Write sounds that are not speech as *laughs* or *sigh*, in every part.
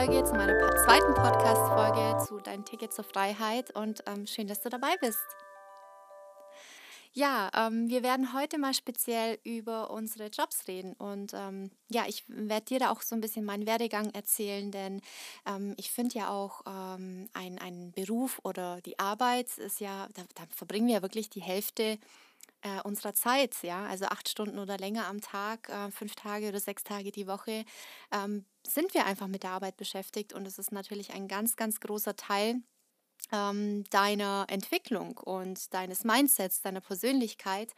Folge, zu meiner zweiten Podcast-Folge zu Dein Ticket zur Freiheit und ähm, schön, dass du dabei bist. Ja, ähm, wir werden heute mal speziell über unsere Jobs reden und ähm, ja, ich werde dir da auch so ein bisschen meinen Werdegang erzählen, denn ähm, ich finde ja auch ähm, ein, ein Beruf oder die Arbeit ist ja, da, da verbringen wir ja wirklich die Hälfte äh, unserer Zeit, ja, also acht Stunden oder länger am Tag, äh, fünf Tage oder sechs Tage die Woche, ähm, sind wir einfach mit der Arbeit beschäftigt und es ist natürlich ein ganz, ganz großer Teil ähm, deiner Entwicklung und deines Mindsets, deiner Persönlichkeit.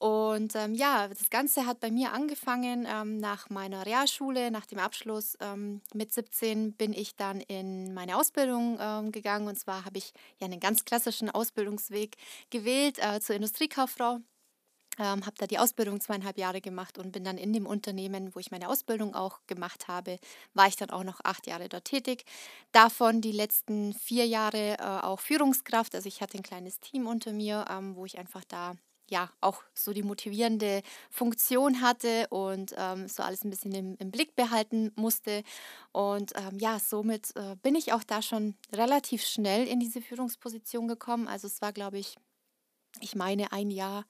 Und ähm, ja, das Ganze hat bei mir angefangen ähm, nach meiner Realschule, nach dem Abschluss. Ähm, mit 17 bin ich dann in meine Ausbildung ähm, gegangen. Und zwar habe ich ja einen ganz klassischen Ausbildungsweg gewählt äh, zur Industriekauffrau. Ähm, habe da die Ausbildung zweieinhalb Jahre gemacht und bin dann in dem Unternehmen, wo ich meine Ausbildung auch gemacht habe, war ich dann auch noch acht Jahre dort tätig. Davon die letzten vier Jahre äh, auch Führungskraft. Also ich hatte ein kleines Team unter mir, ähm, wo ich einfach da ja auch so die motivierende Funktion hatte und ähm, so alles ein bisschen im, im Blick behalten musste. Und ähm, ja, somit äh, bin ich auch da schon relativ schnell in diese Führungsposition gekommen. Also es war, glaube ich, ich meine, ein Jahr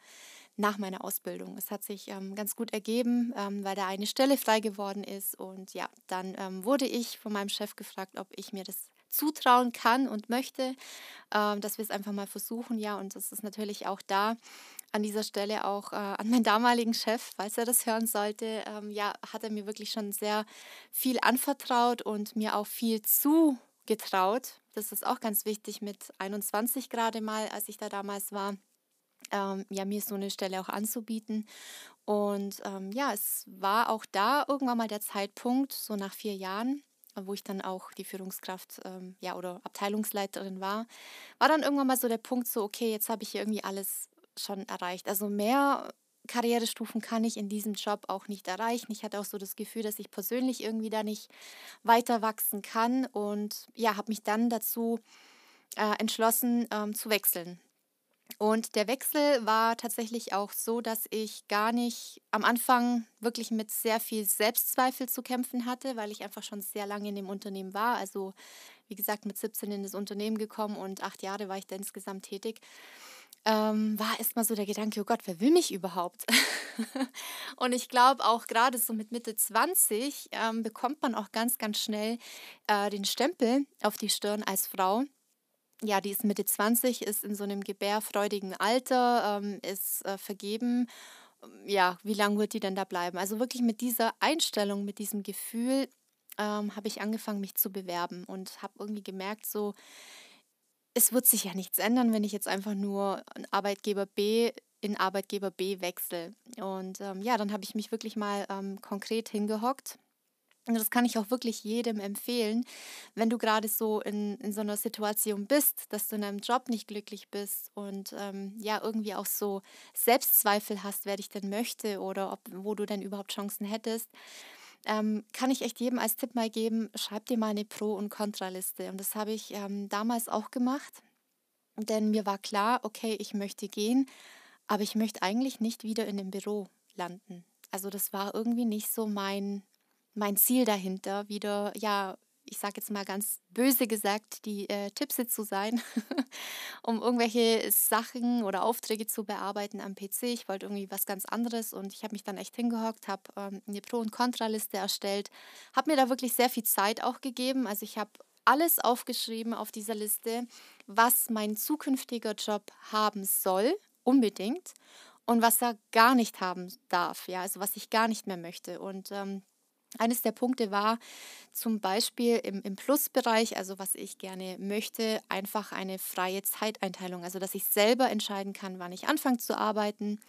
nach meiner Ausbildung. Es hat sich ähm, ganz gut ergeben, ähm, weil da eine Stelle frei geworden ist. Und ja, dann ähm, wurde ich von meinem Chef gefragt, ob ich mir das zutrauen kann und möchte, ähm, dass wir es einfach mal versuchen. Ja, und das ist natürlich auch da an dieser Stelle auch äh, an meinen damaligen Chef, falls er das hören sollte. Ähm, ja, hat er mir wirklich schon sehr viel anvertraut und mir auch viel zugetraut. Das ist auch ganz wichtig mit 21 gerade mal, als ich da damals war. Ähm, ja, mir so eine Stelle auch anzubieten. Und ähm, ja, es war auch da irgendwann mal der Zeitpunkt, so nach vier Jahren, wo ich dann auch die Führungskraft ähm, ja, oder Abteilungsleiterin war, war dann irgendwann mal so der Punkt, so, okay, jetzt habe ich hier irgendwie alles schon erreicht. Also mehr Karrierestufen kann ich in diesem Job auch nicht erreichen. Ich hatte auch so das Gefühl, dass ich persönlich irgendwie da nicht weiter wachsen kann und ja, habe mich dann dazu äh, entschlossen ähm, zu wechseln. Und der Wechsel war tatsächlich auch so, dass ich gar nicht am Anfang wirklich mit sehr viel Selbstzweifel zu kämpfen hatte, weil ich einfach schon sehr lange in dem Unternehmen war. Also wie gesagt, mit 17 in das Unternehmen gekommen und acht Jahre war ich da insgesamt tätig. Ähm, war erstmal so der Gedanke, oh Gott, wer will mich überhaupt? *laughs* und ich glaube auch gerade so mit Mitte 20 ähm, bekommt man auch ganz, ganz schnell äh, den Stempel auf die Stirn als Frau ja, die ist Mitte 20, ist in so einem gebärfreudigen Alter, ähm, ist äh, vergeben. Ja, wie lange wird die denn da bleiben? Also wirklich mit dieser Einstellung, mit diesem Gefühl ähm, habe ich angefangen, mich zu bewerben und habe irgendwie gemerkt, so, es wird sich ja nichts ändern, wenn ich jetzt einfach nur Arbeitgeber B in Arbeitgeber B wechsle. Und ähm, ja, dann habe ich mich wirklich mal ähm, konkret hingehockt und das kann ich auch wirklich jedem empfehlen, wenn du gerade so in, in so einer Situation bist, dass du in einem Job nicht glücklich bist und ähm, ja, irgendwie auch so Selbstzweifel hast, wer dich denn möchte oder ob, wo du denn überhaupt Chancen hättest, ähm, kann ich echt jedem als Tipp mal geben, schreib dir mal eine Pro- und Kontraliste. Und das habe ich ähm, damals auch gemacht, denn mir war klar, okay, ich möchte gehen, aber ich möchte eigentlich nicht wieder in dem Büro landen. Also das war irgendwie nicht so mein, mein Ziel dahinter, wieder, ja, ich sage jetzt mal ganz böse gesagt, die äh, Tipse zu sein, *laughs* um irgendwelche Sachen oder Aufträge zu bearbeiten am PC. Ich wollte irgendwie was ganz anderes und ich habe mich dann echt hingehockt, habe ähm, eine Pro- und Kontraliste erstellt, habe mir da wirklich sehr viel Zeit auch gegeben. Also ich habe alles aufgeschrieben auf dieser Liste, was mein zukünftiger Job haben soll, unbedingt, und was er gar nicht haben darf, ja, also was ich gar nicht mehr möchte. Und ähm, eines der Punkte war zum Beispiel im, im Plusbereich, also was ich gerne möchte, einfach eine freie Zeiteinteilung. Also dass ich selber entscheiden kann, wann ich anfange zu arbeiten,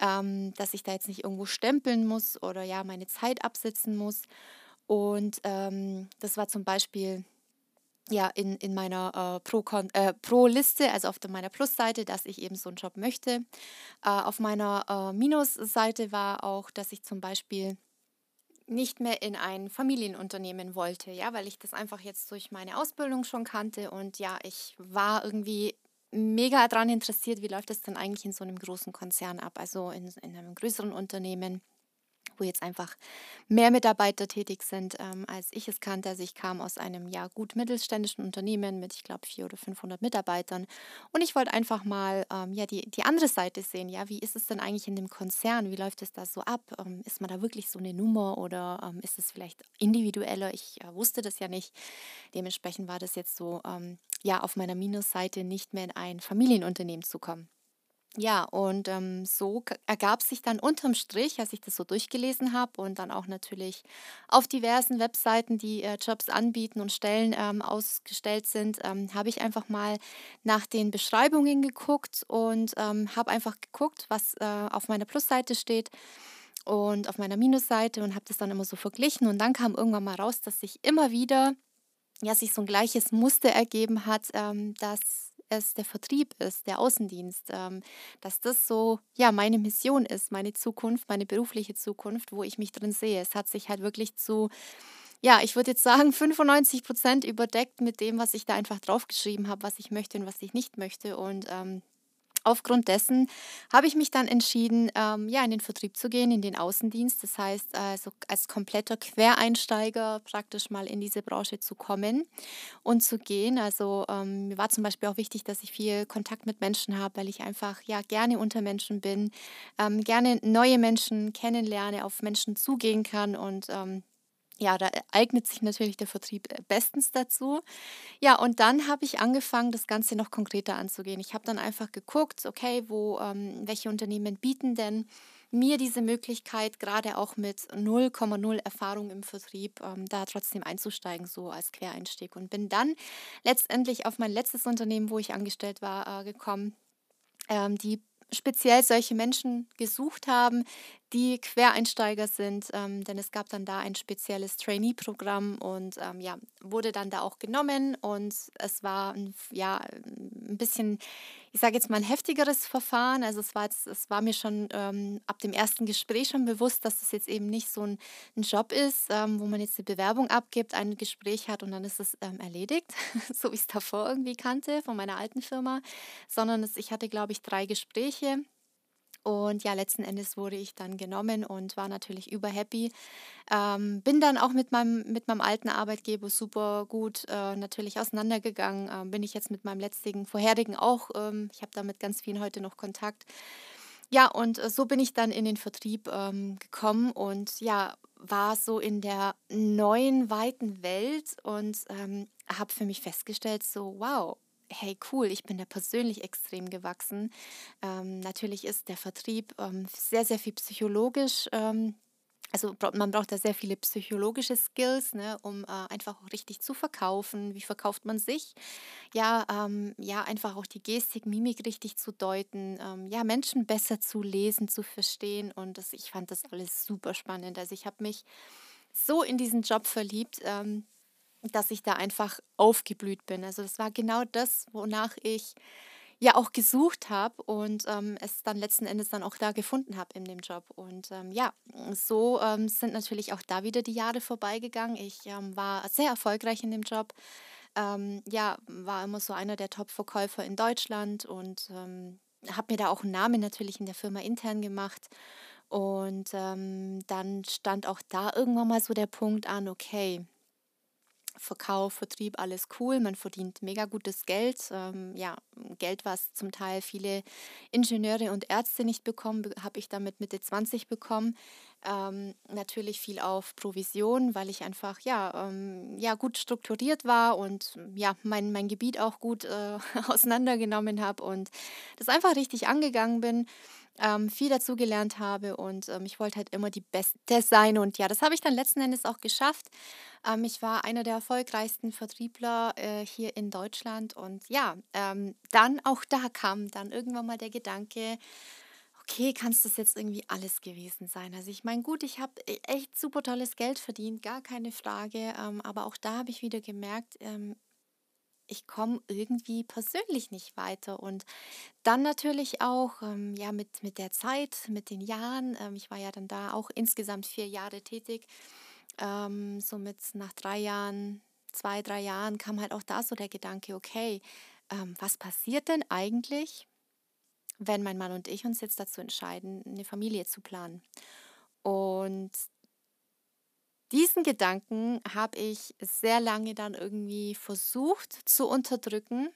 ähm, dass ich da jetzt nicht irgendwo stempeln muss oder ja meine Zeit absitzen muss. Und ähm, das war zum Beispiel ja in, in meiner äh, Pro-Liste, äh, Pro also auf meiner Plusseite, dass ich eben so einen Job möchte. Äh, auf meiner äh, Minusseite war auch, dass ich zum Beispiel nicht mehr in ein Familienunternehmen wollte, ja, weil ich das einfach jetzt durch meine Ausbildung schon kannte und ja, ich war irgendwie mega daran interessiert, wie läuft das denn eigentlich in so einem großen Konzern ab, also in, in einem größeren Unternehmen, wo jetzt einfach mehr Mitarbeiter tätig sind, ähm, als ich es kannte. Also ich kam aus einem ja gut mittelständischen Unternehmen mit, ich glaube, 400 oder 500 Mitarbeitern. Und ich wollte einfach mal ähm, ja, die, die andere Seite sehen. Ja, wie ist es denn eigentlich in dem Konzern? Wie läuft es da so ab? Ähm, ist man da wirklich so eine Nummer oder ähm, ist es vielleicht individueller? Ich äh, wusste das ja nicht. Dementsprechend war das jetzt so, ähm, ja, auf meiner Minusseite nicht mehr in ein Familienunternehmen zu kommen. Ja, und ähm, so ergab sich dann unterm Strich, als ich das so durchgelesen habe und dann auch natürlich auf diversen Webseiten, die äh, Jobs anbieten und Stellen ähm, ausgestellt sind, ähm, habe ich einfach mal nach den Beschreibungen geguckt und ähm, habe einfach geguckt, was äh, auf meiner Plusseite steht und auf meiner Minusseite und habe das dann immer so verglichen. Und dann kam irgendwann mal raus, dass sich immer wieder ja sich so ein gleiches Muster ergeben hat, ähm, dass es der Vertrieb ist, der Außendienst, ähm, dass das so, ja, meine Mission ist, meine Zukunft, meine berufliche Zukunft, wo ich mich drin sehe. Es hat sich halt wirklich zu, ja, ich würde jetzt sagen, 95 Prozent überdeckt mit dem, was ich da einfach draufgeschrieben habe, was ich möchte und was ich nicht möchte. Und ähm, Aufgrund dessen habe ich mich dann entschieden, ähm, ja, in den Vertrieb zu gehen, in den Außendienst. Das heißt, also als kompletter Quereinsteiger praktisch mal in diese Branche zu kommen und zu gehen. Also ähm, mir war zum Beispiel auch wichtig, dass ich viel Kontakt mit Menschen habe, weil ich einfach ja gerne unter Menschen bin, ähm, gerne neue Menschen kennenlerne, auf Menschen zugehen kann und ähm, ja, da eignet sich natürlich der Vertrieb äh, bestens dazu. Ja, und dann habe ich angefangen, das Ganze noch konkreter anzugehen. Ich habe dann einfach geguckt, okay, wo, ähm, welche Unternehmen bieten denn mir diese Möglichkeit, gerade auch mit 0,0 Erfahrung im Vertrieb, ähm, da trotzdem einzusteigen, so als Quereinstieg. Und bin dann letztendlich auf mein letztes Unternehmen, wo ich angestellt war, äh, gekommen, ähm, die speziell solche Menschen gesucht haben, die Quereinsteiger sind, ähm, denn es gab dann da ein spezielles Trainee-Programm und ähm, ja, wurde dann da auch genommen und es war ein, ja, ein bisschen, ich sage jetzt mal ein heftigeres Verfahren. Also es war jetzt, es war mir schon ähm, ab dem ersten Gespräch schon bewusst, dass es jetzt eben nicht so ein, ein Job ist, ähm, wo man jetzt die Bewerbung abgibt, ein Gespräch hat und dann ist es ähm, erledigt, *laughs* so wie ich es davor irgendwie kannte von meiner alten Firma, sondern es, ich hatte, glaube ich, drei Gespräche und ja, letzten Endes wurde ich dann genommen und war natürlich überhappy. Ähm, bin dann auch mit meinem, mit meinem alten Arbeitgeber super gut äh, natürlich auseinandergegangen. Ähm, bin ich jetzt mit meinem letzten, vorherigen auch. Ähm, ich habe da mit ganz vielen heute noch Kontakt. Ja, und äh, so bin ich dann in den Vertrieb ähm, gekommen und ja, war so in der neuen, weiten Welt und ähm, habe für mich festgestellt, so, wow, hey cool, ich bin da persönlich extrem gewachsen. Ähm, natürlich ist der Vertrieb ähm, sehr, sehr viel psychologisch. Ähm, also man braucht da sehr viele psychologische Skills, ne, um äh, einfach auch richtig zu verkaufen. Wie verkauft man sich? Ja, ähm, ja, einfach auch die Gestik, Mimik richtig zu deuten, ähm, ja, Menschen besser zu lesen, zu verstehen. Und das, ich fand das alles super spannend. Also ich habe mich so in diesen Job verliebt. Ähm, dass ich da einfach aufgeblüht bin. Also das war genau das, wonach ich ja auch gesucht habe und ähm, es dann letzten Endes dann auch da gefunden habe in dem Job. Und ähm, ja, so ähm, sind natürlich auch da wieder die Jahre vorbeigegangen. Ich ähm, war sehr erfolgreich in dem Job. Ähm, ja, war immer so einer der Top-Verkäufer in Deutschland und ähm, habe mir da auch einen Namen natürlich in der Firma intern gemacht. Und dann stand auch da irgendwann mal so der Punkt an, okay, Verkauf, Vertrieb, alles cool. Man verdient mega gutes Geld. Ähm, ja, Geld, was zum Teil viele Ingenieure und Ärzte nicht bekommen, habe ich damit Mitte 20 bekommen. Ähm, natürlich viel auf Provision, weil ich einfach ja, ähm, ja gut strukturiert war und ja mein, mein Gebiet auch gut äh, *laughs* auseinandergenommen habe und das einfach richtig angegangen bin ähm, viel dazugelernt habe und ähm, ich wollte halt immer die Beste sein. Und ja, das habe ich dann letzten Endes auch geschafft. Ähm, ich war einer der erfolgreichsten Vertriebler äh, hier in Deutschland. Und ja, ähm, dann auch da kam dann irgendwann mal der Gedanke, okay, kann es das jetzt irgendwie alles gewesen sein? Also ich meine, gut, ich habe e, echt super tolles Geld verdient, gar keine Frage. Ähm, aber auch da habe ich wieder gemerkt, ähm, ich komme irgendwie persönlich nicht weiter. Und dann natürlich auch ähm, ja, mit, mit der Zeit, mit den Jahren. Ähm, ich war ja dann da auch insgesamt vier Jahre tätig. Ähm, somit nach drei Jahren, zwei, drei Jahren kam halt auch da so der Gedanke, okay, ähm, was passiert denn eigentlich, wenn mein Mann und ich uns jetzt dazu entscheiden, eine Familie zu planen? Und diesen Gedanken habe ich sehr lange dann irgendwie versucht zu unterdrücken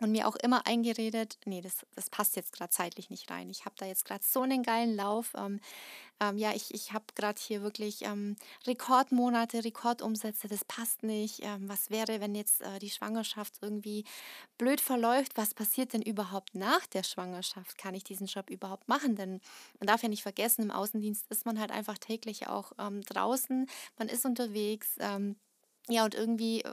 und mir auch immer eingeredet, nee, das, das passt jetzt gerade zeitlich nicht rein. Ich habe da jetzt gerade so einen geilen Lauf. Ähm, ähm, ja, ich, ich habe gerade hier wirklich ähm, Rekordmonate, Rekordumsätze, das passt nicht. Ähm, was wäre, wenn jetzt äh, die Schwangerschaft irgendwie blöd verläuft? Was passiert denn überhaupt nach der Schwangerschaft? Kann ich diesen Job überhaupt machen? Denn man darf ja nicht vergessen, im Außendienst ist man halt einfach täglich auch ähm, draußen, man ist unterwegs. Ja, und irgendwie äh,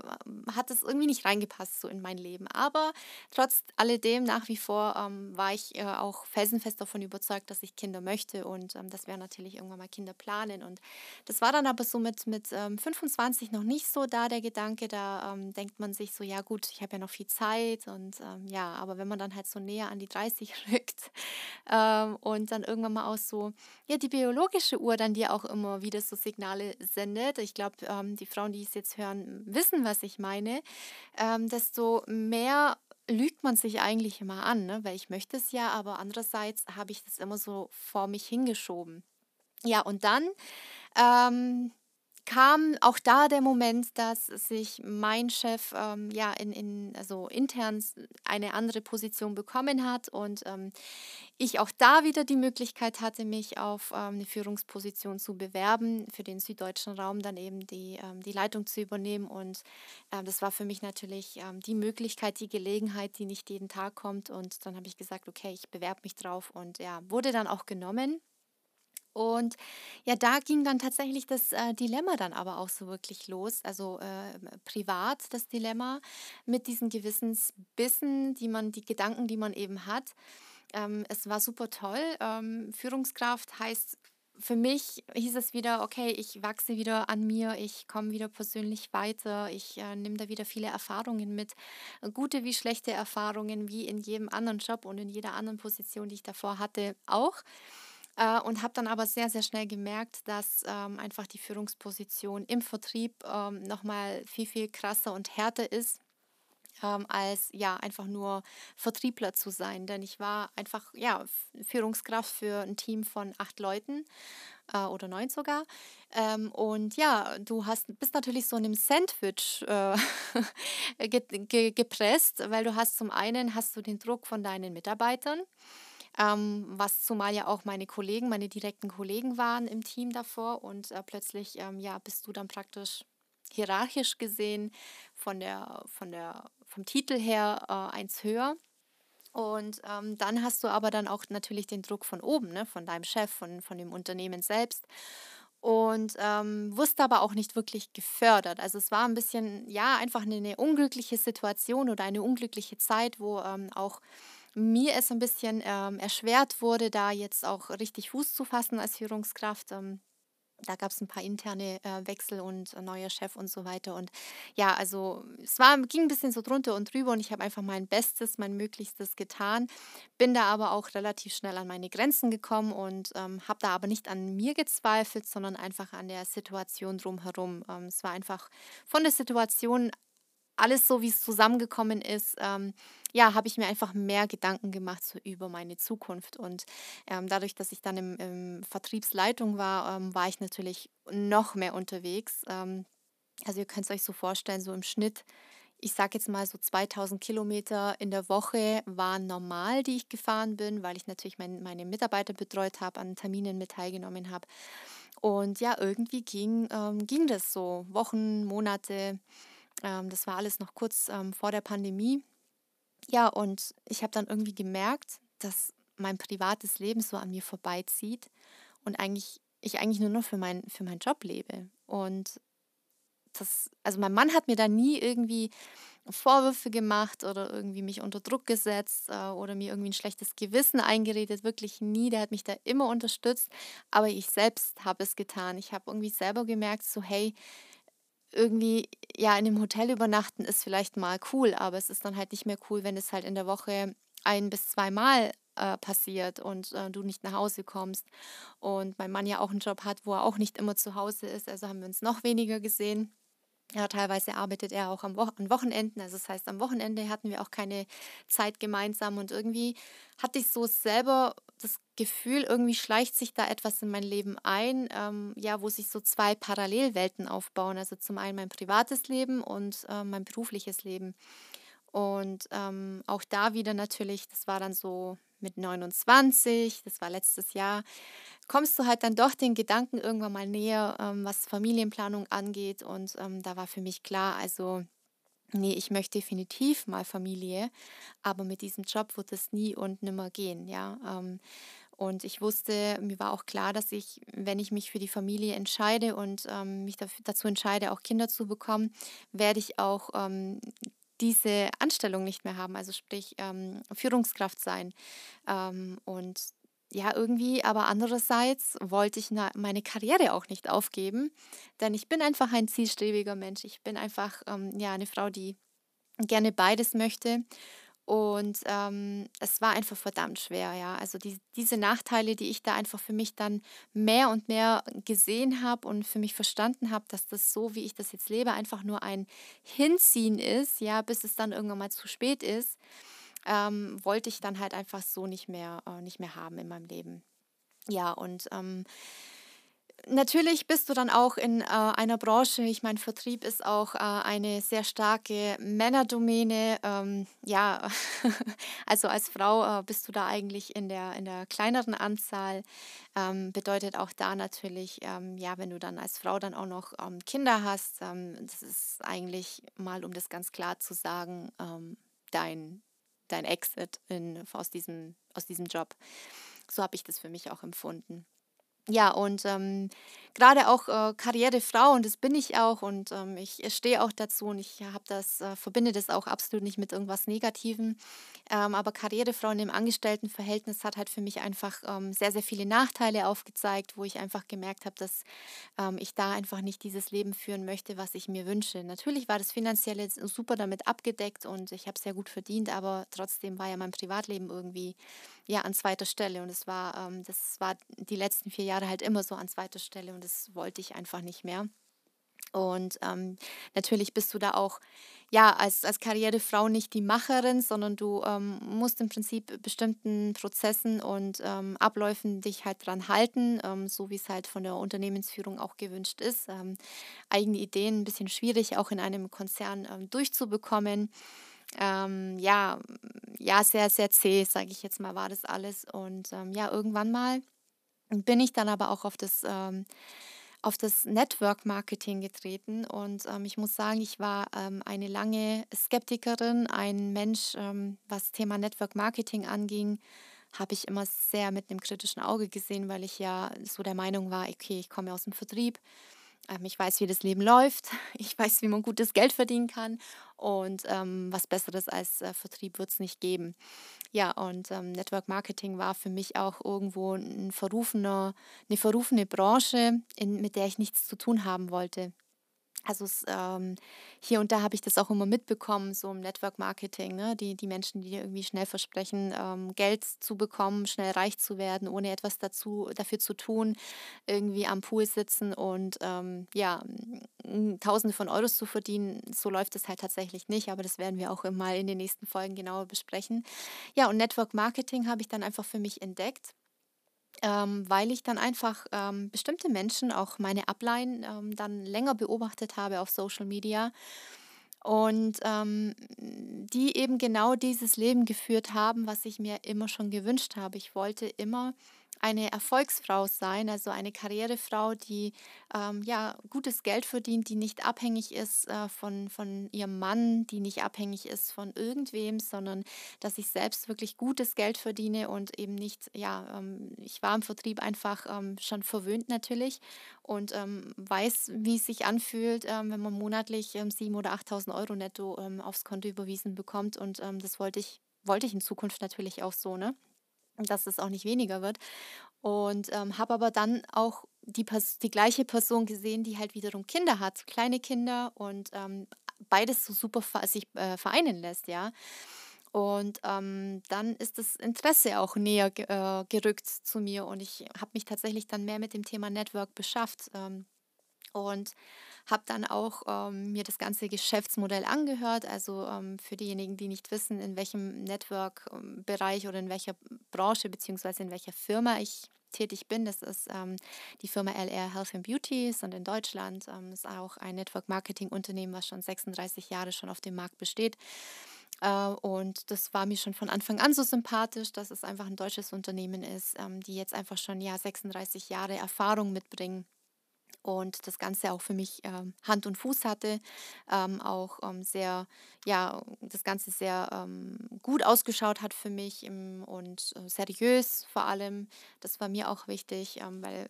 hat es irgendwie nicht reingepasst so in mein Leben. Aber trotz alledem nach wie vor ähm, war ich äh, auch felsenfest davon überzeugt, dass ich Kinder möchte und ähm, dass wir natürlich irgendwann mal Kinder planen. Und das war dann aber so mit, mit ähm, 25 noch nicht so da der Gedanke. Da ähm, denkt man sich so, ja gut, ich habe ja noch viel Zeit und ähm, ja, aber wenn man dann halt so näher an die 30 *laughs* rückt ähm, und dann irgendwann mal auch so, ja, die biologische Uhr dann dir auch immer wieder so Signale sendet. Ich glaube, die Frauen, die es jetzt hören, hören, wissen, was ich meine, ähm, desto mehr lügt man sich eigentlich immer an, ne? weil ich möchte es ja, aber andererseits habe ich das immer so vor mich hingeschoben. Ja, und dann ähm, kam auch da der Moment, dass sich mein Chef ähm, ja in, in also intern eine andere Position bekommen hat und ähm, ich auch da wieder die Möglichkeit hatte, mich auf ähm, eine Führungsposition zu bewerben, für den süddeutschen Raum dann eben die, ähm, die Leitung zu übernehmen. Und ähm, das war für mich natürlich ähm, die Möglichkeit, die Gelegenheit, die nicht jeden Tag kommt. Und dann habe ich gesagt, okay, ich bewerbe mich drauf und ja, wurde dann auch genommen. Und ja, da ging dann tatsächlich das äh, Dilemma dann aber auch so wirklich los. Also äh, privat das Dilemma mit diesen Gewissensbissen, die man, die Gedanken, die man eben hat. Ähm, es war super toll. Ähm, Führungskraft heißt für mich hieß es wieder, okay, ich wachse wieder an mir, ich komme wieder persönlich weiter, ich äh, nehme da wieder viele Erfahrungen mit, gute wie schlechte Erfahrungen, wie in jedem anderen Job und in jeder anderen Position, die ich davor hatte, auch. Äh, und habe dann aber sehr, sehr schnell gemerkt, dass ähm, einfach die Führungsposition im Vertrieb ähm, nochmal viel, viel krasser und härter ist. Ähm, als ja einfach nur Vertriebler zu sein, denn ich war einfach ja Führungskraft für ein Team von acht Leuten äh, oder neun sogar. Ähm, und ja, du hast, bist natürlich so in einem Sandwich äh, *laughs* ge ge gepresst, weil du hast zum einen hast du den Druck von deinen Mitarbeitern ähm, was zumal ja auch meine Kollegen, meine direkten Kollegen waren im Team davor und äh, plötzlich ähm, ja, bist du dann praktisch hierarchisch gesehen von der, von der, vom Titel her äh, eins höher. Und ähm, dann hast du aber dann auch natürlich den Druck von oben, ne, von deinem Chef, von, von dem Unternehmen selbst. Und ähm, wusste aber auch nicht wirklich gefördert. Also es war ein bisschen, ja, einfach eine, eine unglückliche Situation oder eine unglückliche Zeit, wo ähm, auch mir es ein bisschen ähm, erschwert wurde, da jetzt auch richtig Fuß zu fassen als Führungskraft. Ähm, da gab es ein paar interne äh, Wechsel und ein neuer Chef und so weiter. Und ja, also es war, ging ein bisschen so drunter und drüber und ich habe einfach mein Bestes, mein Möglichstes getan. Bin da aber auch relativ schnell an meine Grenzen gekommen und ähm, habe da aber nicht an mir gezweifelt, sondern einfach an der Situation drumherum. Ähm, es war einfach von der Situation alles so, wie es zusammengekommen ist, ähm, ja, habe ich mir einfach mehr Gedanken gemacht so über meine Zukunft. Und ähm, dadurch, dass ich dann im, im Vertriebsleitung war, ähm, war ich natürlich noch mehr unterwegs. Ähm, also ihr könnt es euch so vorstellen, so im Schnitt, ich sage jetzt mal so 2000 Kilometer in der Woche waren normal, die ich gefahren bin, weil ich natürlich mein, meine Mitarbeiter betreut habe, an Terminen mit teilgenommen habe. Und ja, irgendwie ging, ähm, ging das so Wochen, Monate. Ähm, das war alles noch kurz ähm, vor der Pandemie. Ja, und ich habe dann irgendwie gemerkt, dass mein privates Leben so an mir vorbeizieht und eigentlich ich eigentlich nur noch für, mein, für meinen Job lebe. Und das, also mein Mann hat mir da nie irgendwie Vorwürfe gemacht oder irgendwie mich unter Druck gesetzt äh, oder mir irgendwie ein schlechtes Gewissen eingeredet, wirklich nie. Der hat mich da immer unterstützt, aber ich selbst habe es getan. Ich habe irgendwie selber gemerkt, so hey, irgendwie, ja, in einem Hotel übernachten ist vielleicht mal cool, aber es ist dann halt nicht mehr cool, wenn es halt in der Woche ein bis zweimal äh, passiert und äh, du nicht nach Hause kommst. Und mein Mann ja auch einen Job hat, wo er auch nicht immer zu Hause ist, also haben wir uns noch weniger gesehen. Ja, teilweise arbeitet er auch am Wo an Wochenenden. Also das heißt, am Wochenende hatten wir auch keine Zeit gemeinsam und irgendwie hatte ich so selber das Gefühl, irgendwie schleicht sich da etwas in mein Leben ein, ähm, ja, wo sich so zwei Parallelwelten aufbauen. Also zum einen mein privates Leben und äh, mein berufliches Leben. Und ähm, auch da wieder natürlich, das war dann so mit 29, das war letztes Jahr, kommst du halt dann doch den Gedanken irgendwann mal näher, ähm, was Familienplanung angeht. Und ähm, da war für mich klar, also nee, ich möchte definitiv mal Familie, aber mit diesem Job wird es nie und nimmer gehen, ja. Ähm, und ich wusste, mir war auch klar, dass ich, wenn ich mich für die Familie entscheide und ähm, mich dafür, dazu entscheide, auch Kinder zu bekommen, werde ich auch ähm, diese Anstellung nicht mehr haben, also sprich ähm, Führungskraft sein. Ähm, und ja, irgendwie, aber andererseits wollte ich meine Karriere auch nicht aufgeben, denn ich bin einfach ein zielstrebiger Mensch. Ich bin einfach ähm, ja, eine Frau, die gerne beides möchte. Und ähm, es war einfach verdammt schwer, ja. Also die, diese Nachteile, die ich da einfach für mich dann mehr und mehr gesehen habe und für mich verstanden habe, dass das so, wie ich das jetzt lebe, einfach nur ein Hinziehen ist, ja, bis es dann irgendwann mal zu spät ist, ähm, wollte ich dann halt einfach so nicht mehr, äh, nicht mehr haben in meinem Leben. Ja, und ähm, natürlich bist du dann auch in äh, einer Branche, ich meine, Vertrieb ist auch äh, eine sehr starke Männerdomäne. Ähm, ja, *laughs* also als Frau äh, bist du da eigentlich in der, in der kleineren Anzahl. Ähm, bedeutet auch da natürlich, ähm, ja, wenn du dann als Frau dann auch noch ähm, Kinder hast, ähm, das ist eigentlich mal, um das ganz klar zu sagen, ähm, dein, dein Exit in, aus, diesem, aus diesem Job. So habe ich das für mich auch empfunden. Ja, und ähm, gerade auch äh, Karrierefrau, und das bin ich auch, und ähm, ich stehe auch dazu und ich habe das, äh, verbinde das auch absolut nicht mit irgendwas Negativem. Ähm, aber Karrierefrau in dem Angestelltenverhältnis hat halt für mich einfach ähm, sehr, sehr viele Nachteile aufgezeigt, wo ich einfach gemerkt habe, dass ähm, ich da einfach nicht dieses Leben führen möchte, was ich mir wünsche. Natürlich war das finanzielle super damit abgedeckt und ich habe sehr gut verdient, aber trotzdem war ja mein Privatleben irgendwie ja an zweiter Stelle und es war, ähm, das war die letzten vier Jahre halt immer so an zweiter Stelle und das wollte ich einfach nicht mehr. Und ähm, natürlich bist du da auch, ja, als, als Karrierefrau nicht die Macherin, sondern du ähm, musst im Prinzip bestimmten Prozessen und ähm, Abläufen dich halt dran halten, ähm, so wie es halt von der Unternehmensführung auch gewünscht ist. Ähm, eigene Ideen ein bisschen schwierig auch in einem Konzern ähm, durchzubekommen ähm, ja, ja, sehr, sehr zäh, sage ich jetzt mal, war das alles. Und ähm, ja, irgendwann mal bin ich dann aber auch auf das, ähm, auf das Network Marketing getreten. Und ähm, ich muss sagen, ich war ähm, eine lange Skeptikerin, ein Mensch, ähm, was Thema Network Marketing anging habe ich immer sehr mit einem kritischen Auge gesehen, weil ich ja so der Meinung war, okay, ich komme aus dem Vertrieb ich weiß, wie das Leben läuft. *laughs* Ich weiß, wie man gutes Geld verdienen kann. Und ähm, was Besseres als äh, Vertrieb wird es nicht geben. Ja, und ähm, Network Marketing war für mich auch irgendwo ein verrufener, eine verrufene Branche, in, mit der ich nichts zu tun haben wollte. Also es, ähm, hier und da habe ich das auch immer mitbekommen, so im Network Marketing, ne? die, die Menschen, die irgendwie schnell versprechen, ähm, Geld zu bekommen, schnell reich zu werden, ohne etwas dazu, dafür zu tun, irgendwie am Pool sitzen und ähm, ja, Tausende von Euros zu verdienen. So läuft es halt tatsächlich nicht, aber das werden wir auch mal in den nächsten Folgen genauer besprechen. Ja, und Network Marketing habe ich dann einfach für mich entdeckt ähm, weil ich dann einfach ähm, bestimmte Menschen, auch meine Upline, ähm, dann länger beobachtet habe auf Social Media und ähm, die eben genau dieses Leben geführt haben, was ich mir immer schon gewünscht habe. Ich wollte immer eine Erfolgsfrau sein, also eine Karrierefrau, die ähm, ja gutes Geld verdient, die nicht abhängig ist äh, von, von ihrem Mann, die nicht abhängig ist von irgendwem, sondern dass ich selbst wirklich gutes Geld verdiene und eben nicht, ja, ähm, ich war im Vertrieb einfach ähm, schon verwöhnt natürlich und ähm, weiß, wie es sich anfühlt, ähm, wenn man monatlich ähm, 7.000 oder 8.000 Euro netto aufs Konto überwiesen bekommt und das wollte ich, wollte ich in Zukunft natürlich auch so, ne? Dass es auch nicht weniger wird. Und ähm, habe aber dann auch die, die gleiche Person gesehen, die halt wiederum Kinder hat, kleine Kinder und ähm, beides so super sich äh, vereinen lässt, ja. Und ähm, dann ist das Interesse auch näher äh, gerückt zu mir und ich habe mich tatsächlich dann mehr mit dem Thema Network beschafft ähm, und habe dann auch ähm, mir das ganze Geschäftsmodell angehört. Also ähm, für diejenigen, die nicht wissen, in welchem Network-Bereich oder in welcher Branche bzw. in welcher Firma ich tätig bin. Das ist ähm, die Firma LR Health and Beauty, ist in Deutschland. Ähm, ist auch ein Network Marketing Unternehmen, was schon 36 Jahre schon auf dem Markt besteht. Äh, und das war mir schon von Anfang an so sympathisch, dass es einfach ein deutsches Unternehmen ist, ähm, die jetzt einfach schon ja 36 Jahre Erfahrung mitbringen und das Ganze auch für mich ähm, Hand und Fuß hatte, ähm, auch ähm, sehr, ja, das Ganze sehr ähm, gut ausgeschaut hat für mich im, und äh, seriös vor allem. Das war mir auch wichtig, ähm, weil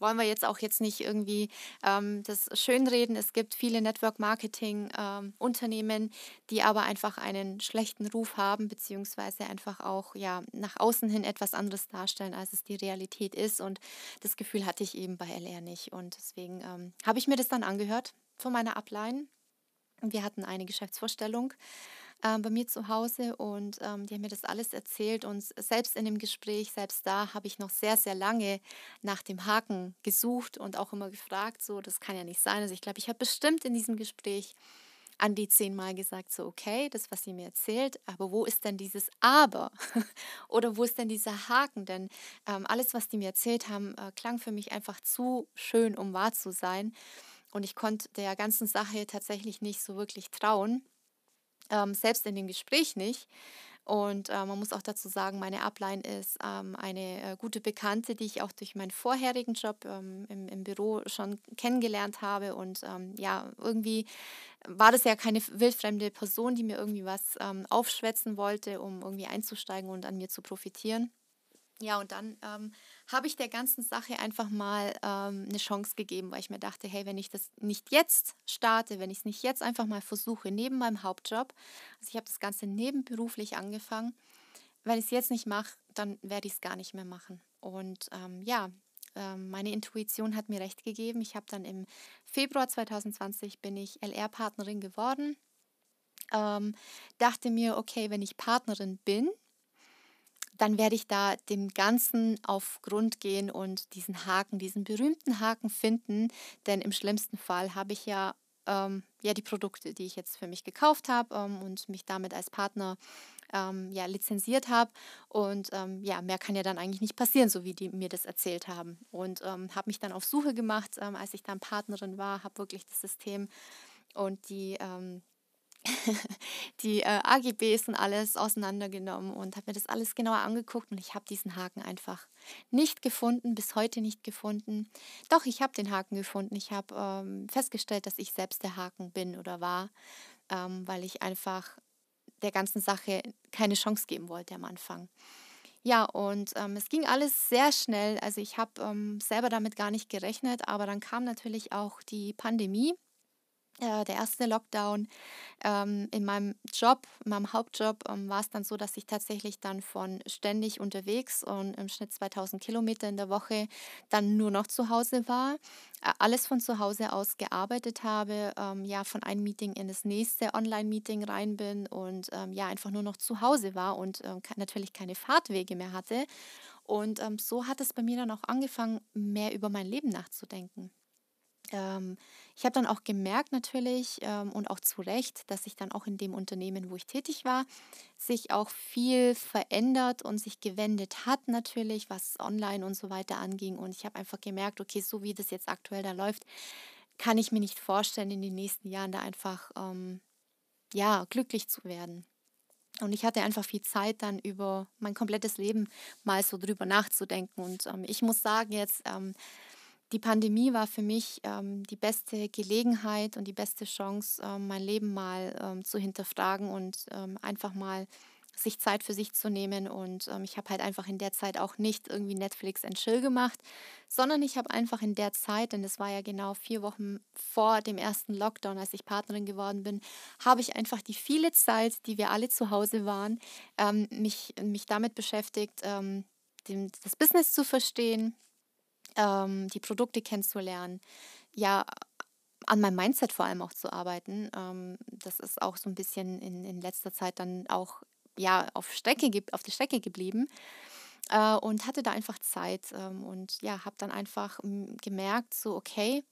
wollen wir jetzt auch jetzt nicht irgendwie ähm, das schönreden. Es gibt viele Network-Marketing-Unternehmen, die aber einfach einen schlechten Ruf haben, beziehungsweise einfach auch ja, nach außen hin etwas anderes darstellen, als es die Realität ist. Und das Gefühl hatte ich eben bei LR nicht. Und deswegen deswegen ähm, habe ich mir das dann angehört von meiner Upline. Wir hatten eine Geschäftsvorstellung äh, bei mir zu Hause und ähm, die haben mir das alles erzählt. Und selbst in dem Gespräch, selbst da habe ich noch sehr, sehr lange nach dem Haken gesucht und auch immer gefragt, so, das kann ja nicht sein. Also ich glaube, ich habe bestimmt in diesem Gespräch an die zehnmal gesagt, so okay, das, was sie mir erzählt, aber wo ist denn dieses Aber? *laughs* Oder wo ist denn dieser Haken? Denn ähm, alles, was die mir erzählt haben, äh, klang für mich einfach zu schön, um wahr zu sein. Und ich konnte der ganzen Sache tatsächlich nicht so wirklich trauen, ähm, selbst in dem Gespräch nicht. Und äh, man muss auch dazu sagen, meine Upline ist ähm, eine äh, gute Bekannte, die ich auch durch meinen vorherigen Job ähm, im, im Büro schon kennengelernt habe. Und ähm, ja, irgendwie war das ja keine wildfremde Person, die mir irgendwie was ähm, aufschwätzen wollte, um irgendwie einzusteigen und an mir zu profitieren. Ja, und dann ähm, habe ich der ganzen Sache einfach mal ähm, eine Chance gegeben, weil ich mir dachte, hey, wenn ich das nicht jetzt starte, wenn ich es nicht jetzt einfach mal versuche, neben meinem Hauptjob, also ich habe das Ganze nebenberuflich angefangen, wenn ich es jetzt nicht mache, dann werde ich es gar nicht mehr machen. Und ähm, ja, ähm, meine Intuition hat mir recht gegeben. Ich habe dann im Februar 2020 bin ich LR-Partnerin geworden. Ähm, dachte mir, okay, wenn ich Partnerin bin, dann werde ich da dem Ganzen auf Grund gehen und diesen Haken, diesen berühmten Haken finden. Denn im schlimmsten Fall habe ich ja, ähm, ja die Produkte, die ich jetzt für mich gekauft habe ähm, und mich damit als Partner ähm, ja, lizenziert habe. Und ähm, ja, mehr kann ja dann eigentlich nicht passieren, so wie die mir das erzählt haben. Und ähm, habe mich dann auf Suche gemacht, ähm, als ich dann Partnerin war, habe wirklich das System und die die äh, AGBs und alles auseinandergenommen und habe mir das alles genauer angeguckt und ich habe diesen Haken einfach nicht gefunden, bis heute nicht gefunden. Doch, ich habe den Haken gefunden. Ich habe ähm, festgestellt, dass ich selbst der Haken bin oder war, ähm, weil ich einfach der ganzen Sache keine Chance geben wollte am Anfang. Ja, und ähm, es ging alles sehr schnell. Also ich habe ähm, selber damit gar nicht gerechnet, aber dann kam natürlich auch die Pandemie der erste Lockdown ähm, in meinem Job, in meinem Hauptjob, ähm, war es dann so, dass ich tatsächlich dann von ständig unterwegs und im Schnitt 2000 Kilometer in der Woche dann nur noch zu Hause war, äh, alles von zu Hause aus gearbeitet habe, ähm, ja, von einem Meeting in das nächste Online-Meeting rein bin und ähm, ja, einfach nur noch zu Hause war und ähm, natürlich keine Fahrtwege mehr hatte. Und ähm, so hat es bei mir dann auch angefangen, mehr über mein Leben nachzudenken. Ähm, ich habe dann auch gemerkt natürlich ähm, und auch zu Recht, dass sich dann auch in dem Unternehmen, wo ich tätig war, sich auch viel verändert und sich gewendet hat natürlich, was online und so weiter anging. Und ich habe einfach gemerkt, okay, so wie das jetzt aktuell da läuft, kann ich mir nicht vorstellen, in den nächsten Jahren da einfach ähm, ja glücklich zu werden. Und ich hatte einfach viel Zeit, dann über mein komplettes Leben mal so drüber nachzudenken. Und ähm, ich muss sagen, jetzt ähm, die Pandemie war für mich ähm, die beste Gelegenheit und die beste Chance, ähm, mein Leben mal ähm, zu hinterfragen und ähm, einfach mal sich Zeit für sich zu nehmen. Und ähm, ich habe halt einfach in der Zeit auch nicht irgendwie Netflix and Chill gemacht, sondern ich habe einfach in der Zeit, denn es war ja genau vier Wochen vor dem ersten Lockdown, als ich Partnerin geworden bin, habe ich einfach die viele Zeit, die wir alle zu Hause waren, ähm, mich, mich damit beschäftigt, dem, das Business zu verstehen, ähm, die Produkte kennenzulernen, ja, an meinem Mindset vor allem auch zu arbeiten. Ähm, das ist auch so ein bisschen in, in letzter Zeit dann auch ja, auf, Strecke, auf der Strecke geblieben äh, und hatte da einfach Zeit ähm, und ja, habe dann einfach gemerkt, so okay,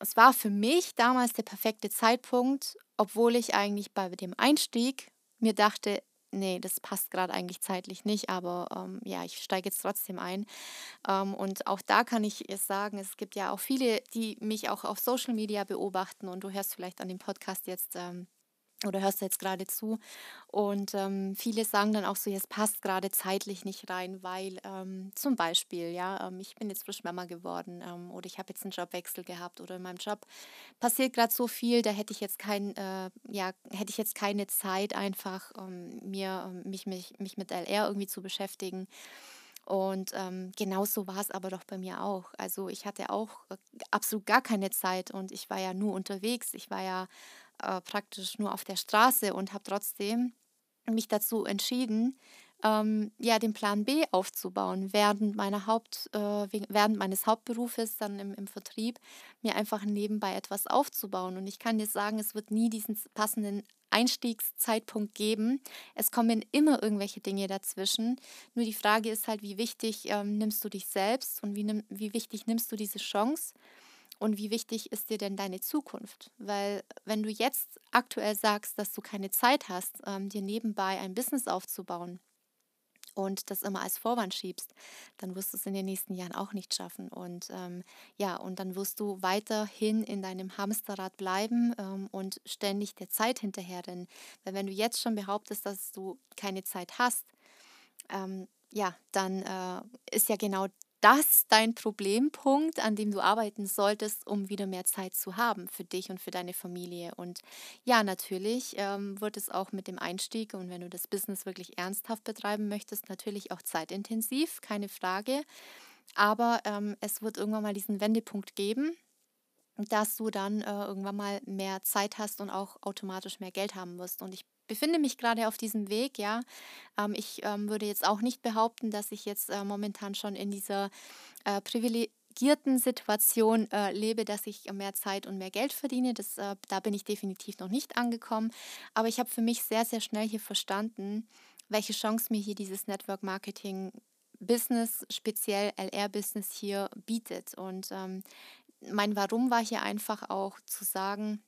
es war für mich damals der perfekte Zeitpunkt, obwohl ich eigentlich bei dem Einstieg mir dachte, nee, das passt gerade eigentlich zeitlich nicht, aber ähm, ja, ich steige jetzt trotzdem ein. Ähm, und auch da kann ich sagen, es gibt ja auch viele, die mich auch auf Social Media beobachten und du hörst vielleicht an dem Podcast jetzt ähm, oder hörst du jetzt gerade zu. Und ähm, viele sagen dann auch so, es passt gerade zeitlich nicht rein, weil ähm, zum Beispiel, ja, ähm, ich bin jetzt frisch Mama geworden ähm, oder ich habe jetzt einen Jobwechsel gehabt oder in meinem Job passiert gerade so viel, da hätte ich jetzt kein, äh, ja, hätte ich jetzt keine Zeit einfach ähm, mir ähm, mich, mich, mich mit LR irgendwie zu beschäftigen. Und ähm, genauso war es aber doch bei mir auch. Also ich hatte auch äh, absolut gar keine Zeit und ich war ja nur unterwegs. Ich war ja äh, praktisch nur auf der Straße und habe trotzdem mich dazu entschieden, ähm, ja, den Plan B aufzubauen, während, meiner Haupt, äh, während meines Hauptberufes dann im, im Vertrieb, mir einfach nebenbei etwas aufzubauen. Und ich kann dir sagen, es wird nie diesen passenden Einstiegszeitpunkt geben. Es kommen immer irgendwelche Dinge dazwischen. Nur die Frage ist halt, wie wichtig ähm, nimmst du dich selbst und wie, nimm, wie wichtig nimmst du diese Chance und wie wichtig ist dir denn deine Zukunft? Weil wenn du jetzt aktuell sagst, dass du keine Zeit hast, ähm, dir nebenbei ein Business aufzubauen und das immer als Vorwand schiebst, dann wirst du es in den nächsten Jahren auch nicht schaffen. Und ähm, ja, und dann wirst du weiterhin in deinem Hamsterrad bleiben ähm, und ständig der Zeit hinterherrennen. Weil wenn du jetzt schon behauptest, dass du keine Zeit hast, ähm, ja, dann äh, ist ja genau das dein Problempunkt, an dem du arbeiten solltest, um wieder mehr Zeit zu haben für dich und für deine Familie. Und ja, natürlich ähm, wird es auch mit dem Einstieg und wenn du das Business wirklich ernsthaft betreiben möchtest, natürlich auch zeitintensiv, keine Frage. Aber ähm, es wird irgendwann mal diesen Wendepunkt geben, dass du dann äh, irgendwann mal mehr Zeit hast und auch automatisch mehr Geld haben wirst. Und ich befinde mich gerade auf diesem Weg, ja. Ähm, ich ähm, würde jetzt auch nicht behaupten, dass ich jetzt äh, momentan schon in dieser äh, privilegierten Situation äh, lebe, dass ich mehr Zeit und mehr Geld verdiene. Das, äh, da bin ich definitiv noch nicht angekommen. Aber ich habe für mich sehr, sehr schnell hier verstanden, welche Chance mir hier dieses Network Marketing Business, speziell LR-Business hier bietet. Und ähm, mein Warum war hier einfach auch zu sagen,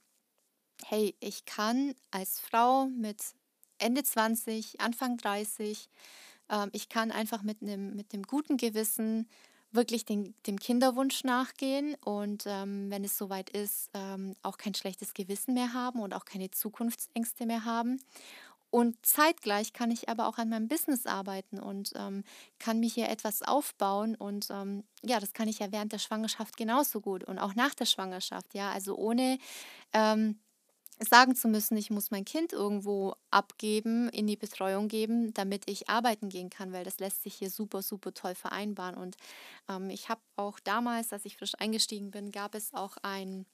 hey, ich kann als Frau mit Ende 20, Anfang 30, ähm, ich kann einfach mit einem mit guten Gewissen wirklich den, dem Kinderwunsch nachgehen und ähm, wenn es soweit ist, ähm, auch kein schlechtes Gewissen mehr haben und auch keine Zukunftsängste mehr haben. Und zeitgleich kann ich aber auch an meinem Business arbeiten und ähm, kann mir hier etwas aufbauen. Und ähm, ja, das kann ich ja während der Schwangerschaft genauso gut und auch nach der Schwangerschaft. Ja, also ohne ähm, sagen zu müssen, ich muss mein Kind irgendwo abgeben, in die Betreuung geben, damit ich arbeiten gehen kann, weil das lässt sich hier super, super toll vereinbaren. Und ähm, ich habe auch damals, als ich frisch eingestiegen bin, gab es auch ein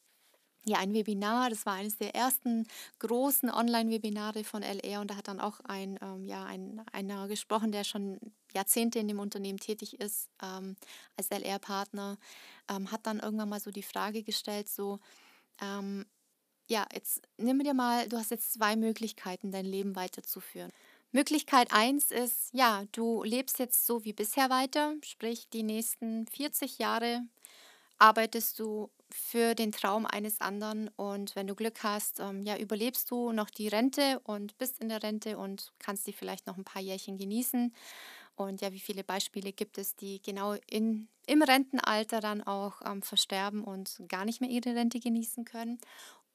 ja, ein Webinar, das war eines der ersten großen Online-Webinare von LR und da hat dann auch ein, ähm, ja, ein, einer gesprochen, der schon Jahrzehnte in dem Unternehmen tätig ist, ähm, als LR-Partner, ähm, hat dann irgendwann mal so die Frage gestellt, so, ähm, ja, jetzt nimm dir mal, du hast jetzt zwei Möglichkeiten, dein Leben weiterzuführen. Möglichkeit 1 ist, ja, du lebst jetzt so wie bisher weiter, sprich die nächsten 40 Jahre arbeitest du für den Traum eines anderen und wenn du Glück hast, ähm, ja, überlebst du noch die Rente und bist in der Rente und kannst die vielleicht noch ein paar Jährchen genießen. Und ja, wie viele Beispiele gibt es, die genau in, im Rentenalter dann auch ähm, versterben und gar nicht mehr ihre Rente genießen können.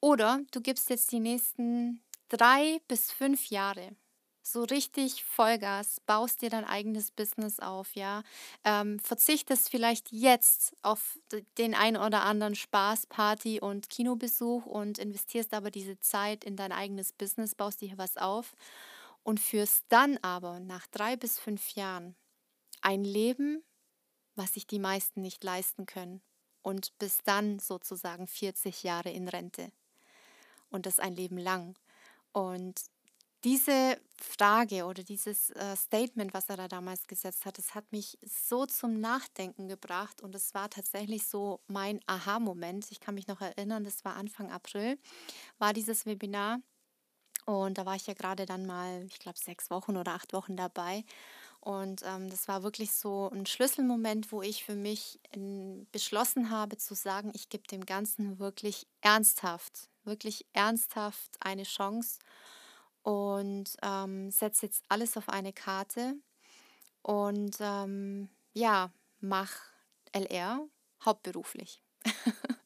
Oder du gibst jetzt die nächsten drei bis fünf Jahre so richtig Vollgas, baust dir dein eigenes Business auf, ja. Ähm, verzichtest vielleicht jetzt auf den ein oder anderen Spaß, Party und Kinobesuch und investierst aber diese Zeit in dein eigenes Business, baust dir was auf und führst dann aber nach drei bis fünf Jahren ein Leben, was sich die meisten nicht leisten können und bis dann sozusagen 40 Jahre in Rente und das ein Leben lang. Und diese Frage oder dieses äh, Statement, was er da damals gesetzt hat, das hat mich so zum Nachdenken gebracht und es war tatsächlich so mein Aha-Moment. Ich kann mich noch erinnern, das war Anfang April, war dieses Webinar und da war ich ja gerade dann mal, ich glaube, sechs Wochen oder acht Wochen dabei. Und ähm, das war wirklich so ein Schlüsselmoment, wo ich für mich in, beschlossen habe zu sagen, ich gebe dem Ganzen wirklich ernsthaft, wirklich ernsthaft eine Chance und ähm, setze jetzt alles auf eine Karte und ähm, ja, mach LR hauptberuflich. *laughs*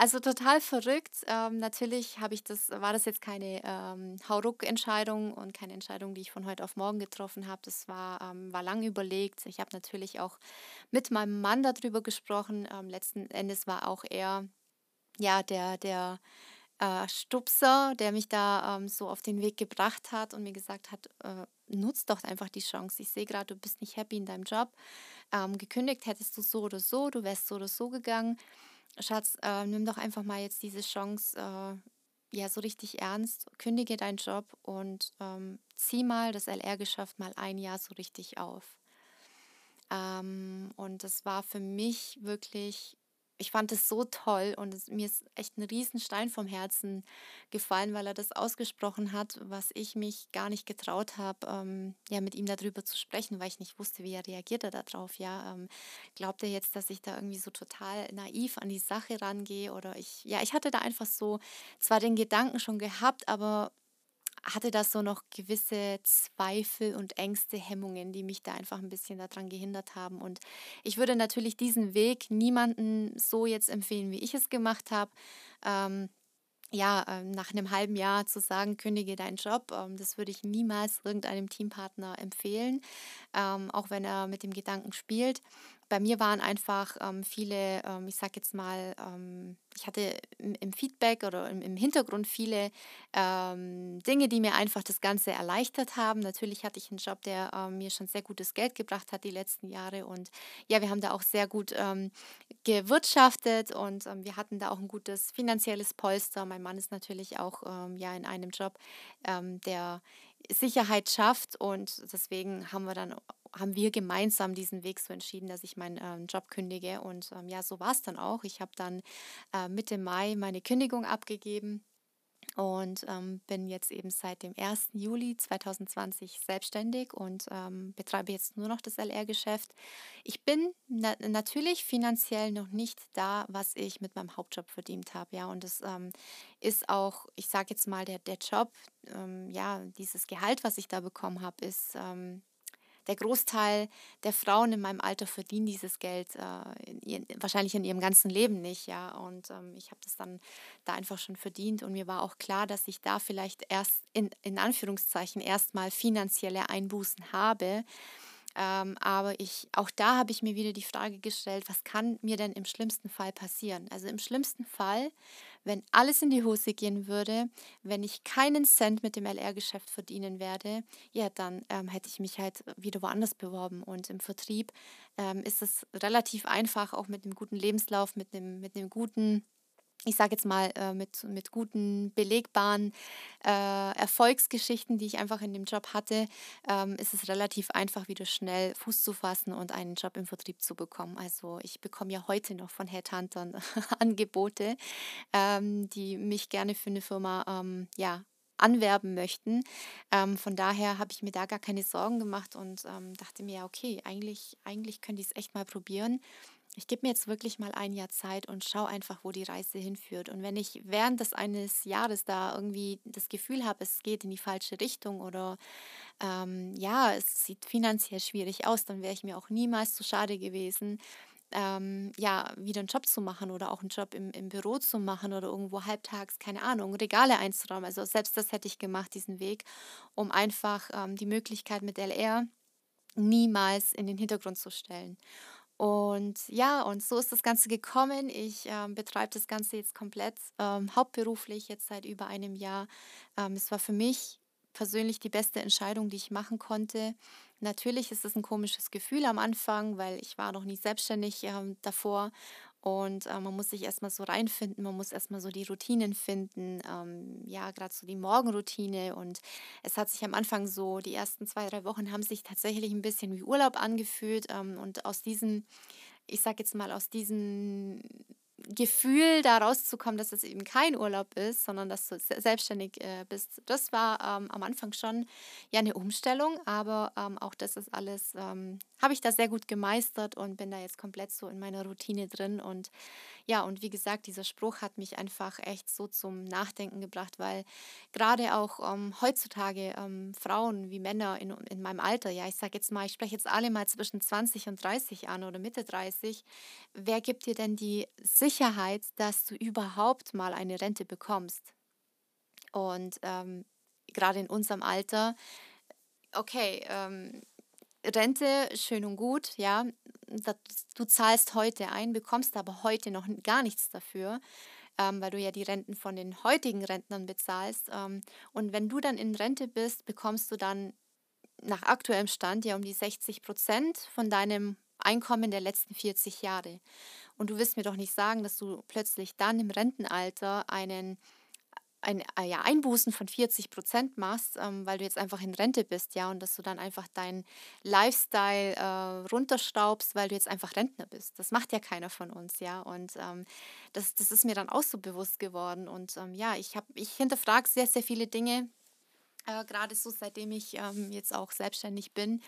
Also total verrückt. Ähm, natürlich habe ich das, war das jetzt keine ähm, Hauruck-Entscheidung und keine Entscheidung, die ich von heute auf morgen getroffen habe. Das war, ähm, war lang überlegt. Ich habe natürlich auch mit meinem Mann darüber gesprochen. Ähm, letzten Endes war auch er ja der, der äh, Stupser, der mich da ähm, so auf den Weg gebracht hat und mir gesagt hat, äh, nutz doch einfach die Chance. Ich sehe gerade, du bist nicht happy in deinem Job. Ähm, gekündigt hättest du so oder so, du wärst so oder so gegangen. Schatz, äh, nimm doch einfach mal jetzt diese Chance äh, ja so richtig ernst, kündige deinen Job und ähm, zieh mal das LR-Geschäft mal ein Jahr so richtig auf. Ähm, und das war für mich wirklich ich fand es so toll und es, mir ist echt ein Riesenstein vom Herzen gefallen, weil er das ausgesprochen hat, was ich mich gar nicht getraut habe, ähm, ja, mit ihm darüber zu sprechen, weil ich nicht wusste, wie er reagiert er darauf. Ja, ähm, glaubt er jetzt, dass ich da irgendwie so total naiv an die Sache rangehe oder ich, ja, ich hatte da einfach so zwar den Gedanken schon gehabt, aber hatte das so noch gewisse Zweifel und Ängste, Hemmungen, die mich da einfach ein bisschen daran gehindert haben. Und ich würde natürlich diesen Weg niemanden so jetzt empfehlen, wie ich es gemacht habe. Ähm, ja, ähm, nach einem halben Jahr zu sagen, kündige deinen Job, ähm, das würde ich niemals irgendeinem Teampartner empfehlen, ähm, auch wenn er mit dem Gedanken spielt bei mir waren einfach ähm, viele, ähm, ich sag jetzt mal, ähm, ich hatte im, im, Feedback oder im, im Hintergrund viele ähm, Dinge, die mir einfach das Ganze erleichtert haben. Natürlich hatte ich einen Job, der ähm, mir schon sehr gutes Geld gebracht hat die letzten Jahre und ja, wir haben da auch sehr gut ähm, gewirtschaftet und wir hatten da auch ein gutes finanzielles Polster. Mein Mann ist natürlich auch ja in einem Job, der Sicherheit schafft und deswegen haben wir dann haben wir gemeinsam diesen Weg so entschieden, dass ich meinen ähm, Job kündige. Und ähm, ja, so war es dann auch. Ich habe dann äh, Mitte Mai meine Kündigung abgegeben und ähm, bin jetzt eben seit dem 1. Juli 2020 selbstständig und ähm, betreibe jetzt nur noch das LR-Geschäft. Ich bin na natürlich finanziell noch nicht da, was ich mit meinem Hauptjob verdient habe. Ja, und das ähm, ist auch, ich sage jetzt mal, der, der Job, ähm, ja, dieses Gehalt, was ich da bekommen habe, ist ähm, der Großteil der Frauen in meinem Alter verdienen dieses Geld äh, in ihr, wahrscheinlich in ihrem ganzen Leben nicht, ja. Und ähm, ich habe das dann da einfach schon verdient und mir war auch klar, dass ich da vielleicht erst in, in Anführungszeichen erstmal finanzielle Einbußen habe. Ähm, aber ich, auch da habe ich mir wieder die Frage gestellt, was kann mir denn im schlimmsten Fall passieren? Also im schlimmsten Fall wenn alles in die Hose gehen würde, wenn ich keinen Cent mit dem LR-Geschäft verdienen werde, ja, dann ähm, hätte ich mich halt wieder woanders beworben. Und im Vertrieb ähm, ist es relativ einfach, auch mit einem guten Lebenslauf, mit einem, mit einem guten ich sage jetzt mal, äh, mit, mit guten, belegbaren äh, Erfolgsgeschichten, die ich einfach in dem Job hatte, ähm, ist es relativ einfach, wieder schnell Fuß zu fassen und einen Job im Vertrieb zu bekommen. Also ich bekomme ja heute noch von Headhuntern *laughs* Angebote, ähm, die mich gerne für eine Firma ähm, ja, anwerben möchten. Ähm, von daher habe ich mir da gar keine Sorgen gemacht und ähm, dachte mir, okay, eigentlich, eigentlich könnte ich es echt mal probieren ich gebe mir jetzt wirklich mal ein Jahr Zeit und schaue einfach, wo die Reise hinführt. Und wenn ich während des eines Jahres da irgendwie das Gefühl habe, es geht in die falsche Richtung oder ähm, ja, es sieht finanziell schwierig aus, dann wäre ich mir auch niemals zu schade gewesen, ähm, ja, wieder einen Job zu machen oder auch einen Job im, im Büro zu machen oder irgendwo halbtags, keine Ahnung, Regale einzuräumen. Also selbst das hätte ich gemacht, diesen Weg, um einfach ähm, die Möglichkeit mit LR niemals in den Hintergrund zu stellen. Und ja, und so ist das Ganze gekommen. Ich ähm, betreibe das Ganze jetzt komplett ähm, hauptberuflich, jetzt seit über einem Jahr. Ähm, es war für mich persönlich die beste Entscheidung, die ich machen konnte. Natürlich ist es ein komisches Gefühl am Anfang, weil ich war noch nie selbstständig ähm, davor und äh, man muss sich erstmal so reinfinden, man muss erstmal so die Routinen finden, ähm, ja, gerade so die Morgenroutine. Und es hat sich am Anfang so, die ersten zwei, drei Wochen haben sich tatsächlich ein bisschen wie Urlaub angefühlt. Ähm, und aus diesem, ich sag jetzt mal, aus diesem Gefühl, da rauszukommen, dass es eben kein Urlaub ist, sondern dass du selbstständig äh, bist, das war ähm, am Anfang schon ja eine Umstellung, aber ähm, auch das ist alles, ähm, habe ich da sehr gut gemeistert und bin da jetzt komplett so in meiner Routine drin. Und ja, und wie gesagt, dieser Spruch hat mich einfach echt so zum Nachdenken gebracht, weil gerade auch ähm, heutzutage ähm, Frauen wie Männer in, in meinem Alter, ja, ich sage jetzt mal, ich spreche jetzt alle mal zwischen 20 und 30 an oder Mitte 30, wer gibt dir denn die Sicherheit, dass du überhaupt mal eine Rente bekommst? Und ähm, gerade in unserem Alter, okay, ähm, Rente, schön und gut, ja, du zahlst heute ein, bekommst aber heute noch gar nichts dafür, ähm, weil du ja die Renten von den heutigen Rentnern bezahlst. Ähm, und wenn du dann in Rente bist, bekommst du dann nach aktuellem Stand ja um die 60 Prozent von deinem Einkommen der letzten 40 Jahre. Und du wirst mir doch nicht sagen, dass du plötzlich dann im Rentenalter einen ein, äh, ja, Einbußen von 40 Prozent machst, ähm, weil du jetzt einfach in Rente bist, ja, und dass du dann einfach deinen Lifestyle äh, runterschraubst, weil du jetzt einfach Rentner bist. Das macht ja keiner von uns, ja. Und ähm, das, das ist mir dann auch so bewusst geworden. Und ähm, ja, ich ich hinterfrage sehr, sehr viele Dinge, äh, gerade so seitdem ich ähm, jetzt auch selbstständig bin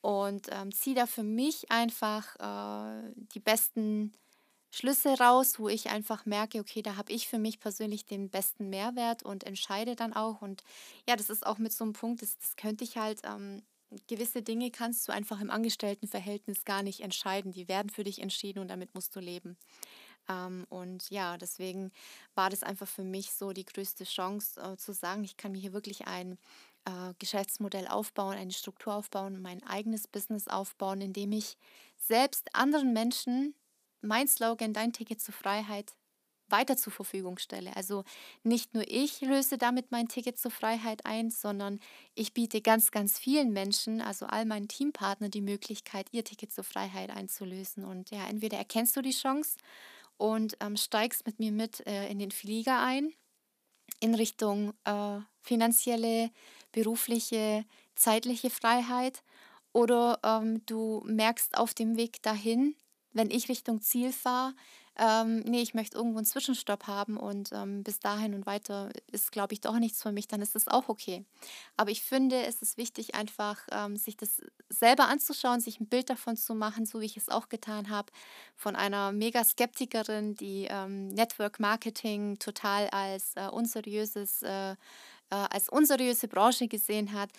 und ähm, ziehe da für mich einfach äh, die besten Schlüsse raus, wo ich einfach merke, okay, da habe ich für mich persönlich den besten Mehrwert und entscheide dann auch. Und ja, das ist auch mit so einem Punkt, das, das könnte ich halt, ähm, gewisse Dinge kannst du einfach im Angestelltenverhältnis gar nicht entscheiden. Die werden für dich entschieden und damit musst du leben. Ähm, und ja, deswegen war das einfach für mich so die größte Chance äh, zu sagen, ich kann mir hier wirklich ein äh, Geschäftsmodell aufbauen, eine Struktur aufbauen, mein eigenes Business aufbauen, indem ich selbst anderen Menschen mein Slogan, dein Ticket zur Freiheit, weiter zur Verfügung stelle. Also nicht nur ich löse damit mein Ticket zur Freiheit ein, sondern ich biete ganz, ganz vielen Menschen, also all meinen Teampartnern, die Möglichkeit, ihr Ticket zur Freiheit einzulösen. Und ja, entweder erkennst du die Chance und ähm, steigst mit mir mit äh, in den Flieger ein in Richtung äh, finanzielle, berufliche, zeitliche Freiheit. Oder ähm, du merkst auf dem Weg dahin, wenn ich Richtung Ziel fahre, ähm, nee, ich möchte irgendwo einen Zwischenstopp haben und ähm, bis dahin und weiter ist, glaube ich, doch nichts für mich, dann ist das auch okay. Aber ich finde, es ist wichtig, einfach ähm, sich das selber anzuschauen, sich ein Bild davon zu machen, so wie ich es auch getan habe, von einer Mega-Skeptikerin, die ähm, Network Marketing total als äh, unseriöses äh, äh, als unseriöse Branche gesehen hat,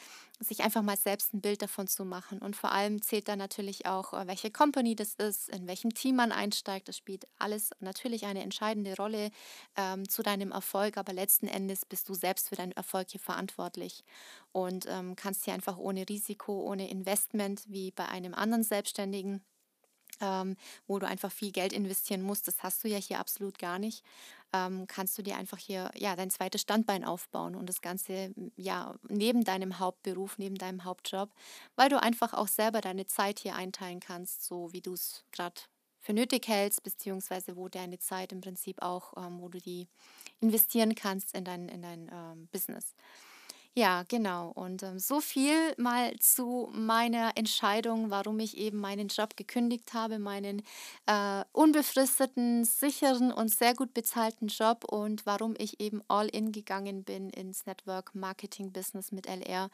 sich einfach mal selbst ein Bild davon zu machen. Und vor allem zählt da natürlich auch, äh, welche Company das ist, in welchem Team man einsteigt. Das spielt alles natürlich eine entscheidende Rolle ähm, zu deinem Erfolg, aber letzten Endes bist du selbst für deinen Erfolg hier verantwortlich und ähm, kannst hier einfach ohne Risiko, ohne Investment wie bei einem anderen Selbstständigen ähm, wo du einfach viel Geld investieren musst, das hast du ja hier absolut gar nicht, ähm, kannst du dir einfach hier ja dein zweites Standbein aufbauen und das Ganze ja neben deinem Hauptberuf, neben deinem Hauptjob, weil du einfach auch selber deine Zeit hier einteilen kannst, so wie du es gerade für nötig hältst, beziehungsweise wo deine Zeit im Prinzip auch, ähm, wo du die investieren kannst in dein, in dein ähm, Business. Ja, genau. Und ähm, so viel mal zu meiner Entscheidung, warum ich eben meinen Job gekündigt habe, meinen äh, unbefristeten, sicheren und sehr gut bezahlten Job und warum ich eben all in gegangen bin ins Network Marketing Business mit LR,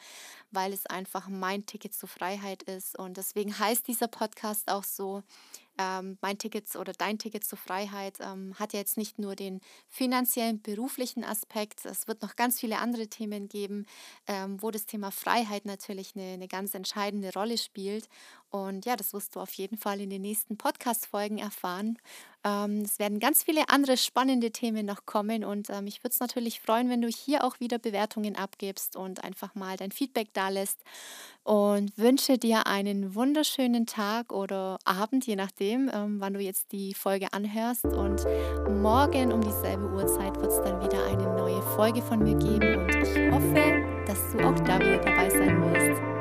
weil es einfach mein Ticket zur Freiheit ist. Und deswegen heißt dieser Podcast auch so, ähm, mein Ticket oder dein Ticket zur Freiheit ähm, hat ja jetzt nicht nur den finanziellen, beruflichen Aspekt, es wird noch ganz viele andere Themen geben, ähm, wo das Thema Freiheit natürlich eine, eine ganz entscheidende Rolle spielt. Und ja, das wirst du auf jeden Fall in den nächsten Podcast-Folgen erfahren. Ähm, es werden ganz viele andere spannende Themen noch kommen und ähm, ich würde es natürlich freuen, wenn du hier auch wieder Bewertungen abgibst und einfach mal dein Feedback da lässt und wünsche dir einen wunderschönen Tag oder Abend, je nachdem, ähm, wann du jetzt die Folge anhörst. Und morgen um dieselbe Uhrzeit wird es dann wieder eine neue Folge von mir geben und ich hoffe, dass du auch da wieder dabei sein wirst